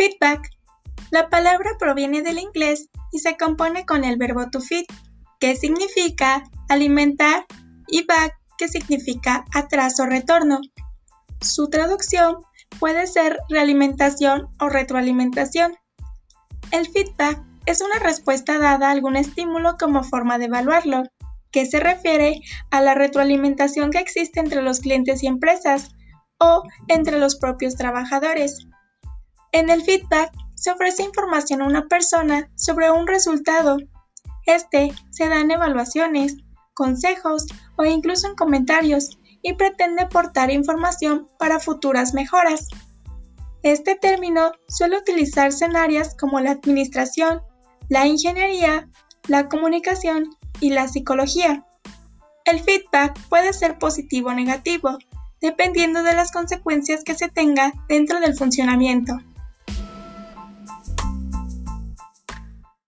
Feedback. La palabra proviene del inglés y se compone con el verbo to feed, que significa alimentar, y back, que significa atrás o retorno. Su traducción puede ser realimentación o retroalimentación. El feedback es una respuesta dada a algún estímulo como forma de evaluarlo, que se refiere a la retroalimentación que existe entre los clientes y empresas o entre los propios trabajadores. En el feedback se ofrece información a una persona sobre un resultado. Este se da en evaluaciones, consejos o incluso en comentarios y pretende aportar información para futuras mejoras. Este término suele utilizarse en áreas como la administración, la ingeniería, la comunicación y la psicología. El feedback puede ser positivo o negativo, dependiendo de las consecuencias que se tenga dentro del funcionamiento.